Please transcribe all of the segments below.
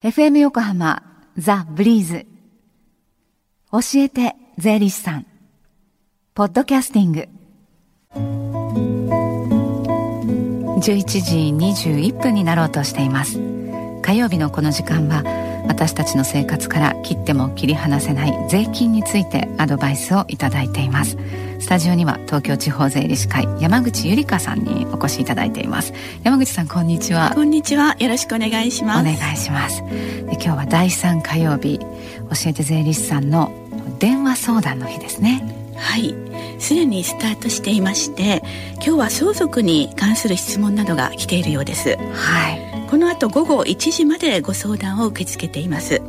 FM 横浜ザ・ブリーズ。教えて税理士さん。ポッドキャスティング。11時21分になろうとしています。火曜日のこの時間は私たちの生活から切っても切り離せない税金についてアドバイスをいただいています。スタジオには東京地方税理士会山口ゆりかさんにお越しいただいています。山口さんこんにちは。こんにちは。よろしくお願いします。お願いします。で今日は第3火曜日教えて税理士さんの電話相談の日ですね。はい。すでにスタートしていまして今日は相続に関する質問などが来ているようです。はいこの後午後1時までご相談を受け付けています。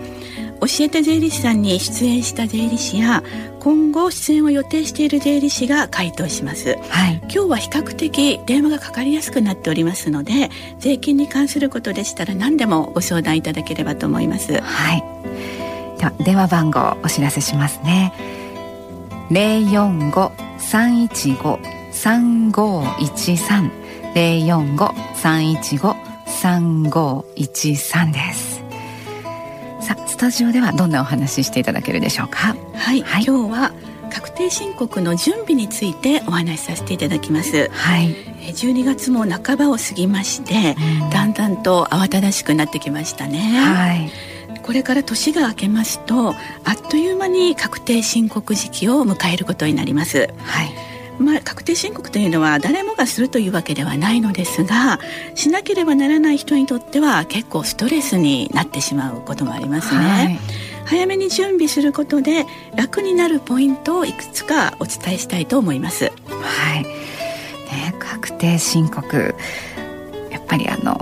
教えて税理士さんに出演した税理士や今後出演を予定している税理士が回答します、はい、今日は比較的電話がかかりやすくなっておりますので税金に関することでしたら何でもご相談いただければと思います。はい。では電話番号お知らせしますね。045-315-3513 045-315-3513です。さあスタジオではどんなお話ししていただけるでしょうか？はい、はい。今日は確定申告の準備についてお話しさせていただきます。はい。えー12月も半ばを過ぎまして、うん。だんだんと慌ただしくなってきましたね、はい。これから年が明けますとあっという間に確定申告時期を迎えることになります。はいまあ、確定申告というのは誰もがするというわけではないのですがしなければならない人にとっては結構ストレスになってしまうこともありますね、はい。早めに準備することで楽になるポイントをいくつかお伝えしたいと思います。はい、ね、確定申告。やっぱりあの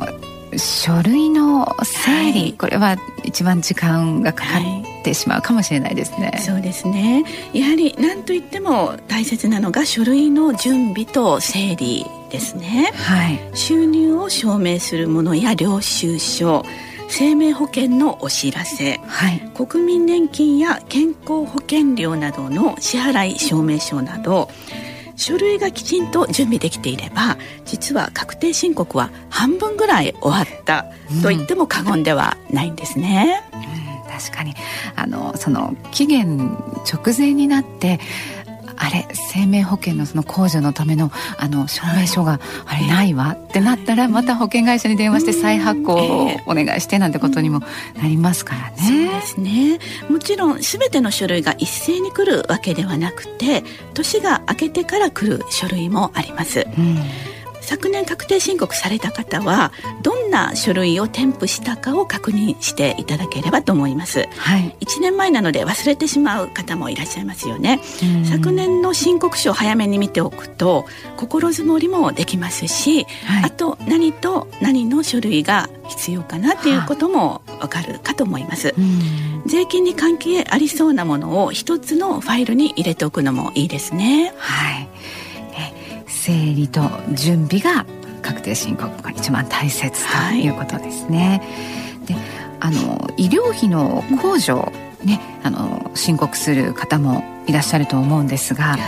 書類の整理、はい。これは一番時間がかかってしまうかもしれないですね、そうですね。やはり何といっても大切なのが書類の準備と整理ですね。はい。収入を証明するものや領収書生命保険のお知らせはい。国民年金や健康保険料などの支払い証明書など書類がきちんと準備できていれば実は確定申告は半分ぐらい終わったと言っても過言ではないんですね。うん確かに。あのその期限直前になってあれ生命保険のその控除のためのあの証明書があれないわってなったらまた保険会社に電話して再発行をお願いしてなんてことにもなりますからそうね。ですね。もちろん全ての書類が一斉に来るわけではなくて年が明けてから来る書類もあります。うん昨年確定申告された方はどんな書類を添付したかを確認していただければと思います。はい、1年前なので忘れてしまう方もいらっしゃいますよね。うん。昨年の申告書を早めに見ておくと心づもりもできますし、はい。あと何と何の書類が必要かなっていうこともわかるかと思います。うん。税金に関係ありそうなものを一つのファイルに入れておくのもいいですね。はい、え整理と準備が確定申告が一番大切とはい。いうことですね。であの医療費の控除、ね、あの申告する方もいらっしゃると思うんですが、はい。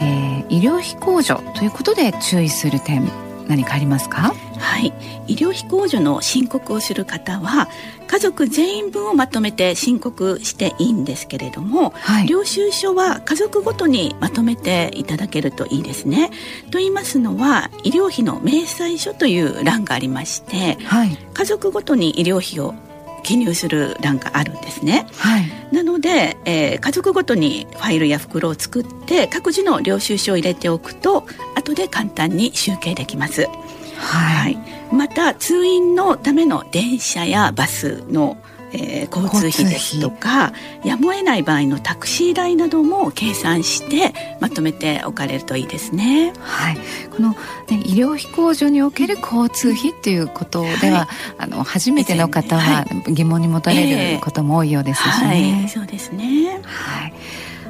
えー医療費控除ということで注意する点何かありますか？はい、医療費控除の申告をする方は家族全員分をまとめて申告していいんですけれども、はい領収書は家族ごとにまとめていただけるといいですね。と言いますのは医療費の明細書という欄がありましてはい家族ごとに医療費を記入する欄があるんですね。はいなので、えー家族ごとにファイルや袋を作って各自の領収書を入れておくと後で簡単に集計できます。ははい。い、また通院のための電車やバスの、えー交通費ですとかやむを得ない場合のタクシー代なども計算してまとめておかれるといいですね。はい、この、ね、医療費控除における交通費っていうことでは、はい。あの初めての方はは疑問に持たれることも多いようですしはい、ね。そうですね。はい、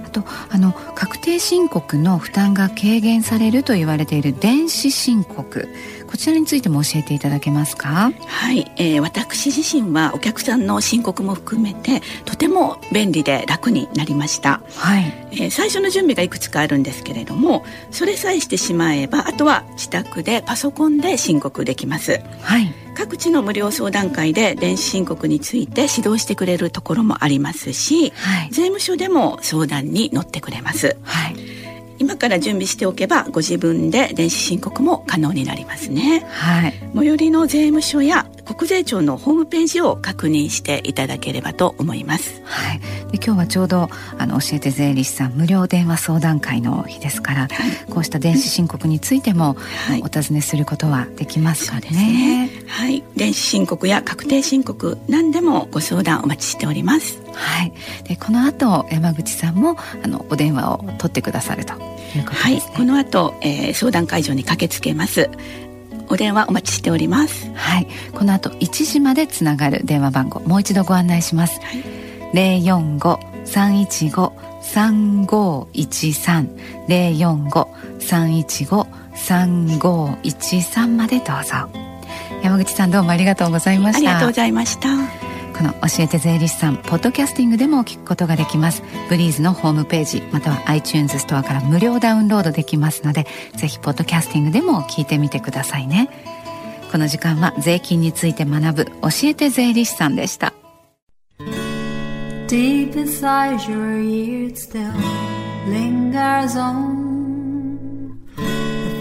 あとあの確定申告の負担が軽減されると言われている電子申告ここちらについても教えていただけますか？はい、えー、私自身はお客さんの申告も含めてとても便利で楽になりました、はい。えー、最初の準備がいくつかあるんですけれどもそれさえしてしまえばあとは自宅でパソコンで申告できます、はい、各地の無料相談会で電子申告について指導してくれるところもありますし、はい、税務署でも相談に乗ってくれます、はい今から準備しておけばご自分で電子申告も可能になりますね、はい、最寄りの税務署や国税庁のホームページを確認していただければと思います。はい。で今日はちょうどあの教えて税理士さん無料電話相談会の日ですから、はい、こうした電子申告についても、はい、お尋ねすることはできますかね。ねはい。電子申告や確定申告何でもご相談お待ちしております。はい。でこの後山口さんもあのお電話を取ってくださるということですね。はい。この後、えー、相談会場に駆けつけます。お電話お待ちしておりますはいこの後1時までつながる電話番号もう一度ご案内します、はい、045-315-3513 045-315-3513までどうぞ山口さんどうもありがとうございましたありがとうございましたこの教えて税理士さんポッドキャスティングでも聞くことができます。ブリーズのホームページまたは iTunes ストアから無料ダウンロードできますのでぜひポッドキャスティングでも聞いてみてくださいね。この時間は税金について学ぶ教えて税理士さんでした。Deep inside your ears still lingers on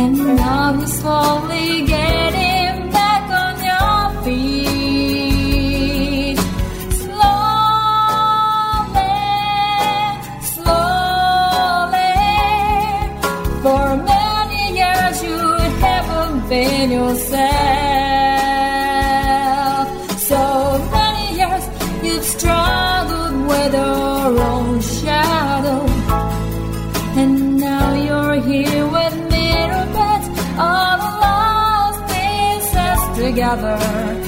And now you're slowly getting together.